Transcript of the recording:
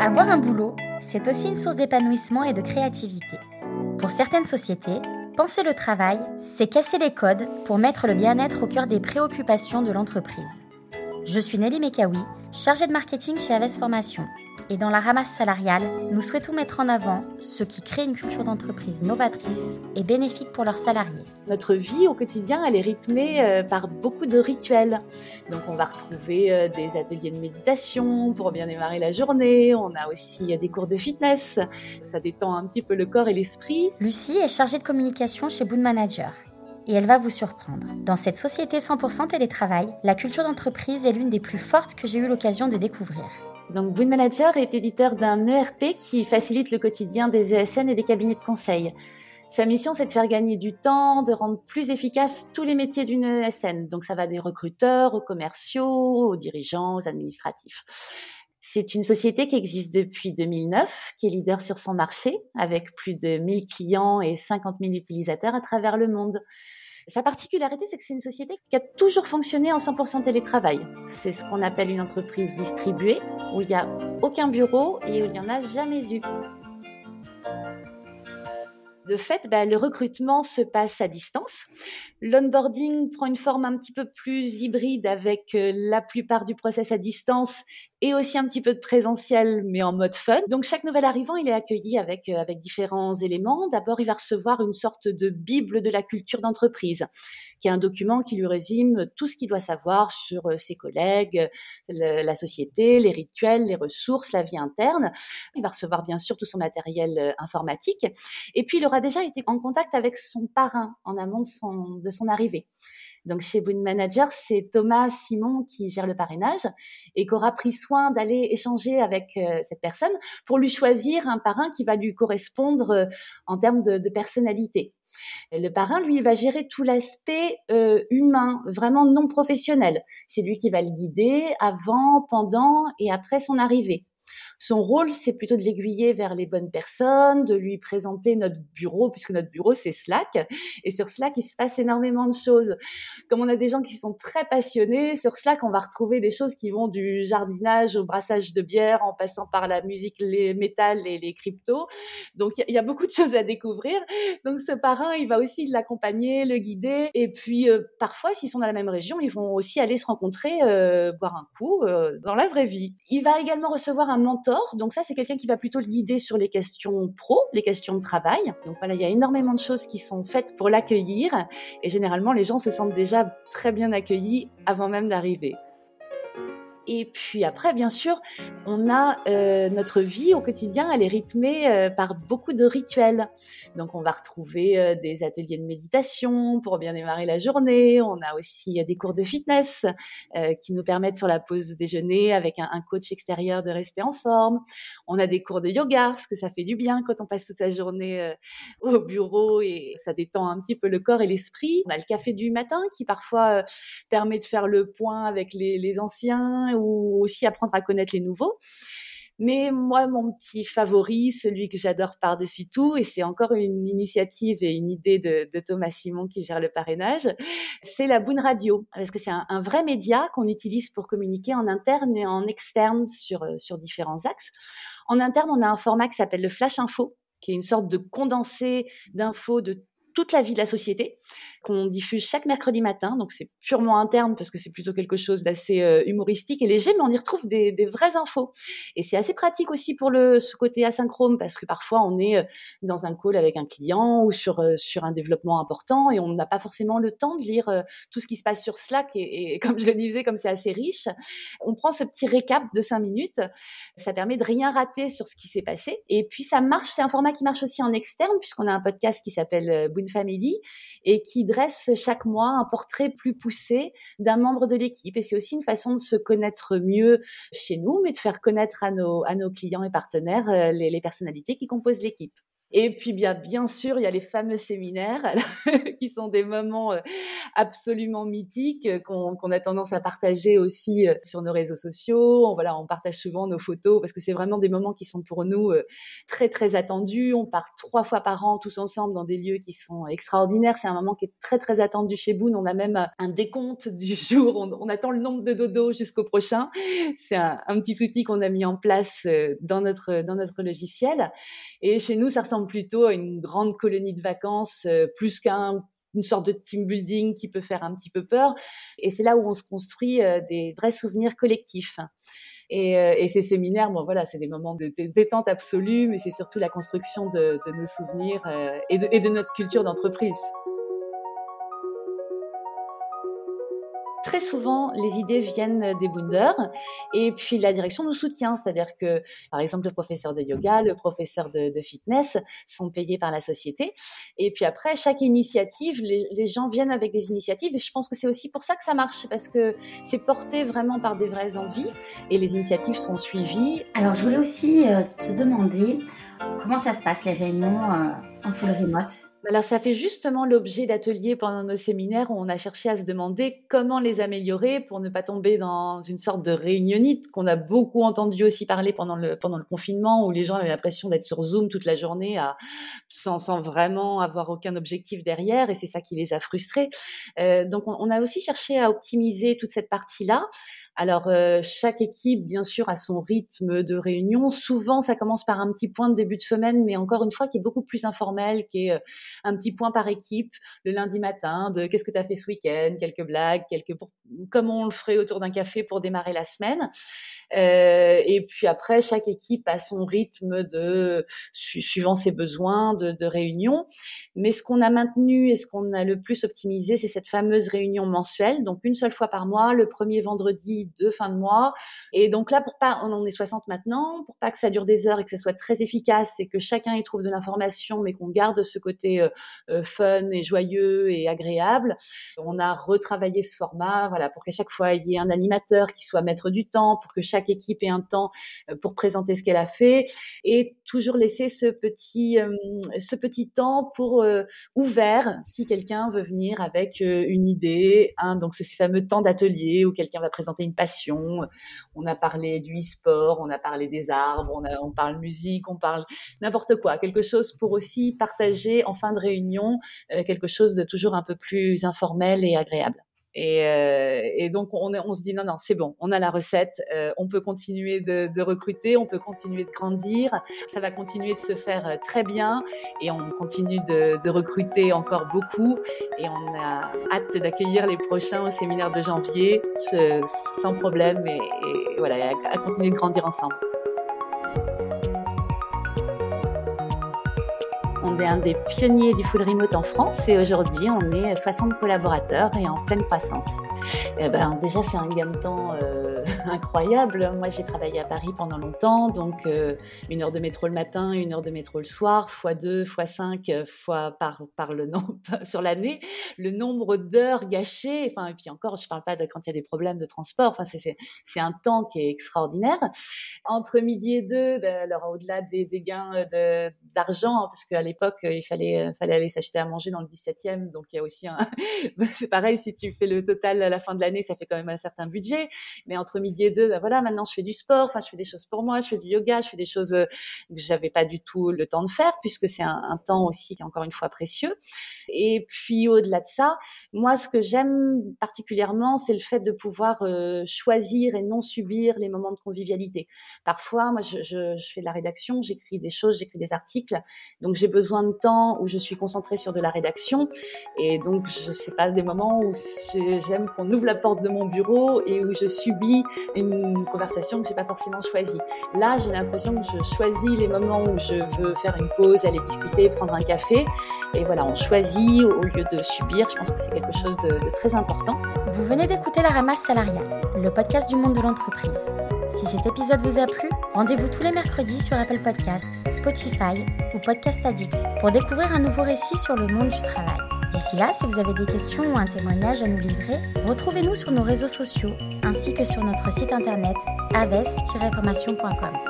Avoir un boulot, c'est aussi une source d'épanouissement et de créativité. Pour certaines sociétés, penser le travail, c'est casser les codes pour mettre le bien-être au cœur des préoccupations de l'entreprise. Je suis Nelly Mekawi, chargée de marketing chez Aves Formation et dans la ramasse salariale, nous souhaitons mettre en avant ce qui crée une culture d'entreprise novatrice et bénéfique pour leurs salariés. Notre vie au quotidien, elle est rythmée euh, par beaucoup de rituels. Donc on va retrouver euh, des ateliers de méditation pour bien démarrer la journée. On a aussi euh, des cours de fitness. Ça détend un petit peu le corps et l'esprit. Lucie est chargée de communication chez Boon Manager et elle va vous surprendre. Dans cette société 100% télétravail, la culture d'entreprise est l'une des plus fortes que j'ai eu l'occasion de découvrir. Donc, Boon Manager est éditeur d'un ERP qui facilite le quotidien des ESN et des cabinets de conseil. Sa mission, c'est de faire gagner du temps, de rendre plus efficaces tous les métiers d'une ESN. Donc, ça va des recruteurs aux commerciaux, aux dirigeants, aux administratifs. C'est une société qui existe depuis 2009, qui est leader sur son marché, avec plus de 1000 clients et 50 000 utilisateurs à travers le monde. Sa particularité, c'est que c'est une société qui a toujours fonctionné en 100% télétravail. C'est ce qu'on appelle une entreprise distribuée, où il n'y a aucun bureau et où il n'y en a jamais eu. De fait, bah, le recrutement se passe à distance. L'onboarding prend une forme un petit peu plus hybride avec euh, la plupart du process à distance et aussi un petit peu de présentiel, mais en mode fun. Donc chaque nouvel arrivant, il est accueilli avec euh, avec différents éléments. D'abord, il va recevoir une sorte de bible de la culture d'entreprise, qui est un document qui lui résume tout ce qu'il doit savoir sur euh, ses collègues, la société, les rituels, les ressources, la vie interne. Il va recevoir bien sûr tout son matériel informatique, et puis il aura déjà été en contact avec son parrain en amont de son son arrivée. Donc chez Boon Manager, c'est Thomas Simon qui gère le parrainage et qui aura pris soin d'aller échanger avec euh, cette personne pour lui choisir un parrain qui va lui correspondre euh, en termes de, personnalité. Le parrain, lui, va gérer tout l'aspect euh, humain, vraiment non professionnel. C'est lui qui va le guider avant, pendant et après son arrivée. Son rôle, c'est plutôt de l'aiguiller vers les bonnes personnes, de lui présenter notre bureau, puisque notre bureau, c'est Slack. Et sur Slack, il se passe énormément de choses. Comme on a des gens qui sont très passionnés, sur Slack, on va retrouver des choses qui vont du jardinage au brassage de bière, en passant par la musique, les métal et les cryptos. Donc, il y, a beaucoup de choses à découvrir. Donc, ce parrain, il va aussi l'accompagner, le guider. Et puis, euh, parfois, s'ils sont dans la même région, ils vont aussi aller se rencontrer, euh, boire un coup euh, dans la vraie vie. Il va également recevoir un mentor donc ça, c'est quelqu'un qui va plutôt le guider sur les questions pro, les questions de travail. Donc voilà, il y a énormément de choses qui sont faites pour l'accueillir. Et généralement, les gens se sentent déjà très bien accueillis avant même d'arriver. Et puis après, bien sûr, on a euh, notre vie au quotidien, elle est rythmée euh, par beaucoup de rituels. Donc on va retrouver euh, des ateliers de méditation pour bien démarrer la journée. On a aussi des cours de fitness qui nous permettent sur la pause déjeuner avec un, coach extérieur de rester en forme. On a des cours de yoga parce que ça fait du bien quand on passe toute sa journée au bureau et ça détend un petit peu le corps et l'esprit. On a le café du matin qui parfois permet de faire le point avec les, les anciens ou aussi apprendre à connaître les nouveaux. Mais moi, mon petit favori, celui que j'adore par-dessus tout, et c'est encore une initiative et une idée de, Thomas Simon qui gère le parrainage, c'est la Boon Radio. Parce que c'est un, vrai média qu'on utilise pour communiquer en interne et en externe sur, sur différents axes. En interne, on a un format qui s'appelle le Flash Info, qui est une sorte de condensé d'infos de toute la vie de la société qu'on diffuse chaque mercredi matin. Donc c'est purement interne parce que c'est plutôt quelque chose d'assez euh, humoristique et léger, mais on y retrouve des, vraies infos. Et c'est assez pratique aussi pour le ce côté asynchrone parce que parfois on est euh, dans un call avec un client ou sur euh, sur un développement important et on n'a pas forcément le temps de lire tout ce qui se passe sur Slack. Et comme je le disais, comme c'est assez riche, on prend ce petit récap de cinq minutes. Ça permet de rien rater sur ce qui s'est passé. Et puis ça marche. C'est un format qui marche aussi en externe puisqu'on a un podcast qui s'appelle Boon Family et qui dresse chaque mois un portrait plus poussé d'un membre de l'équipe. Et c'est aussi une façon de se connaître mieux chez nous, mais de faire connaître à nos, clients et partenaires euh, les personnalités qui composent l'équipe. Et puis bien, sûr, il y a les fameux séminaires qui sont des moments euh, absolument mythiques euh, qu'on a tendance à partager aussi euh, sur nos réseaux sociaux. On, voilà, on partage souvent nos photos parce que c'est vraiment des moments qui sont pour nous très très attendus. On part trois fois par an tous ensemble dans des lieux qui sont extraordinaires. C'est un moment qui est très très attendu chez Boone. On a même un décompte du jour. On, attend le nombre de dodos jusqu'au prochain. C'est un, un, petit outil qu'on a mis en place dans notre dans notre logiciel. Et chez nous, ça ressemble plutôt à une grande colonie de vacances, euh, plus qu'un une sorte de team building qui peut faire un petit peu peur. Et c'est là où on se construit euh, des vrais souvenirs collectifs. Et, euh, et, ces séminaires, bon voilà, c'est des moments de, détente absolue, mais c'est surtout la construction de, nos souvenirs et de notre culture d'entreprise. Très souvent, les idées viennent des boonders et puis la direction nous soutient. C'est-à-dire que, par exemple, le professeur de yoga, le professeur de, fitness sont payés par la société. Et puis après, chaque initiative, les, gens viennent avec des initiatives et je pense que c'est aussi pour ça que ça marche parce que c'est porté vraiment par des vraies envies et les initiatives sont suivies. Alors, je voulais aussi euh, te demander comment ça se passe les réunions euh, en full remote alors, ça fait justement l'objet d'ateliers pendant nos séminaires où on a cherché à se demander comment les améliorer pour ne pas tomber dans une sorte de réunionnite qu'on a beaucoup entendu aussi parler pendant le, confinement où les gens avaient l'impression d'être sur Zoom toute la journée sans, vraiment avoir aucun objectif derrière et c'est ça qui les a frustrés. Euh, donc, on, a aussi cherché à optimiser toute cette partie-là alors, euh, chaque équipe, bien sûr, a son rythme de réunion. Souvent, ça commence par un petit point de début de semaine, mais encore une fois, qui est beaucoup plus qui est euh, un petit point par équipe le lundi matin de qu'est-ce que tu as fait ce week-end, quelques blagues, quelques comme on le ferait autour d'un café pour démarrer la semaine. Euh, et puis après, chaque équipe a son rythme de suivant ses besoins de, de réunion. Mais ce qu'on a maintenu et ce qu'on a le plus optimisé, c'est cette fameuse réunion mensuelle, donc une seule fois par mois, le premier vendredi de fin de mois. Et donc là, pour pas, on en est 60 maintenant, pour pas que ça dure des heures et que ça soit très efficace et que chacun y trouve de l'information, mais qu'on garde ce côté euh, euh, fun et joyeux et agréable, on a retravaillé ce format, voilà, pour qu'à chaque fois il y ait un animateur qui soit maître du temps, pour que chaque équipe ait un temps euh, pour présenter ce qu'elle a fait et toujours laisser ce petit ce petit temps pour ouvert si quelqu'un veut venir avec une idée. Hein, donc c'est ces fameux temps d'atelier où quelqu'un va présenter une passion. On a parlé du e-sport, on a parlé des arbres, on, on parle musique, on parle n'importe quoi, quelque chose pour aussi partager en fin de réunion quelque chose de toujours un peu plus informel et agréable. Et, euh, donc on, se dit non non c'est bon, on a la recette, euh, on peut continuer de, recruter, on peut continuer de grandir, ça va continuer de se faire euh, très bien et on continue de, recruter encore beaucoup et on a hâte d'accueillir les prochains au séminaire de janvier sans problème et, et voilà à continuer de grandir ensemble. On est un des pionniers du full remote en France et aujourd'hui on est 60 collaborateurs et en pleine croissance. Eh ben, déjà c'est un gain de temps euh, incroyable. Moi j'ai travaillé à Paris pendant longtemps, donc euh, une heure de métro le matin, une heure de métro le soir, fois deux, fois cinq, fois par, le nombre sur l'année, le nombre d'heures gâchées. Enfin et puis encore, je parle pas de quand il y a des problèmes de transport. Enfin c'est un temps qui est extraordinaire. Entre midi et deux, ben, alors au-delà des, gains de d'argent, hein, parce qu'à l'époque, euh, il fallait, euh, fallait aller s'acheter à manger dans le 17e. Donc, il y a aussi un, c'est pareil, si tu fais le total à la fin de l'année, ça fait quand même un certain budget. Mais entre midi et deux, ben voilà, maintenant, je fais du sport, enfin, je fais des choses pour moi, je fais du yoga, je fais des choses euh, que j'avais pas du tout le temps de faire, puisque c'est un, un, temps aussi qui est encore une fois précieux. Et puis, au-delà de ça, moi, ce que j'aime particulièrement, c'est le fait de pouvoir choisir et non subir les moments de convivialité. Parfois, moi, je, je, je fais de la rédaction, j'écris des choses, j'écris des articles donc j'ai besoin de temps où je suis concentrée sur de la rédaction. Et donc je sais pas des moments où j'aime qu'on ouvre la porte de mon bureau et où je subis une conversation que j'ai pas forcément choisie. Là, j'ai l'impression que je choisis les moments où je veux faire une pause, aller discuter, prendre un café. Et voilà, on choisit au lieu de subir. Je pense que c'est quelque chose de, de très important. Vous venez d'écouter La Ramasse Salariale, le podcast du monde de l'entreprise. Si cet épisode vous a plu, rendez-vous tous les mercredis sur Apple Podcasts, Spotify ou Podcast Addict pour découvrir un nouveau récit sur le monde du travail. D'ici là, si vous avez des questions ou un témoignage à nous livrer, retrouvez-nous sur nos réseaux sociaux ainsi que sur notre site internet aves-formation.com.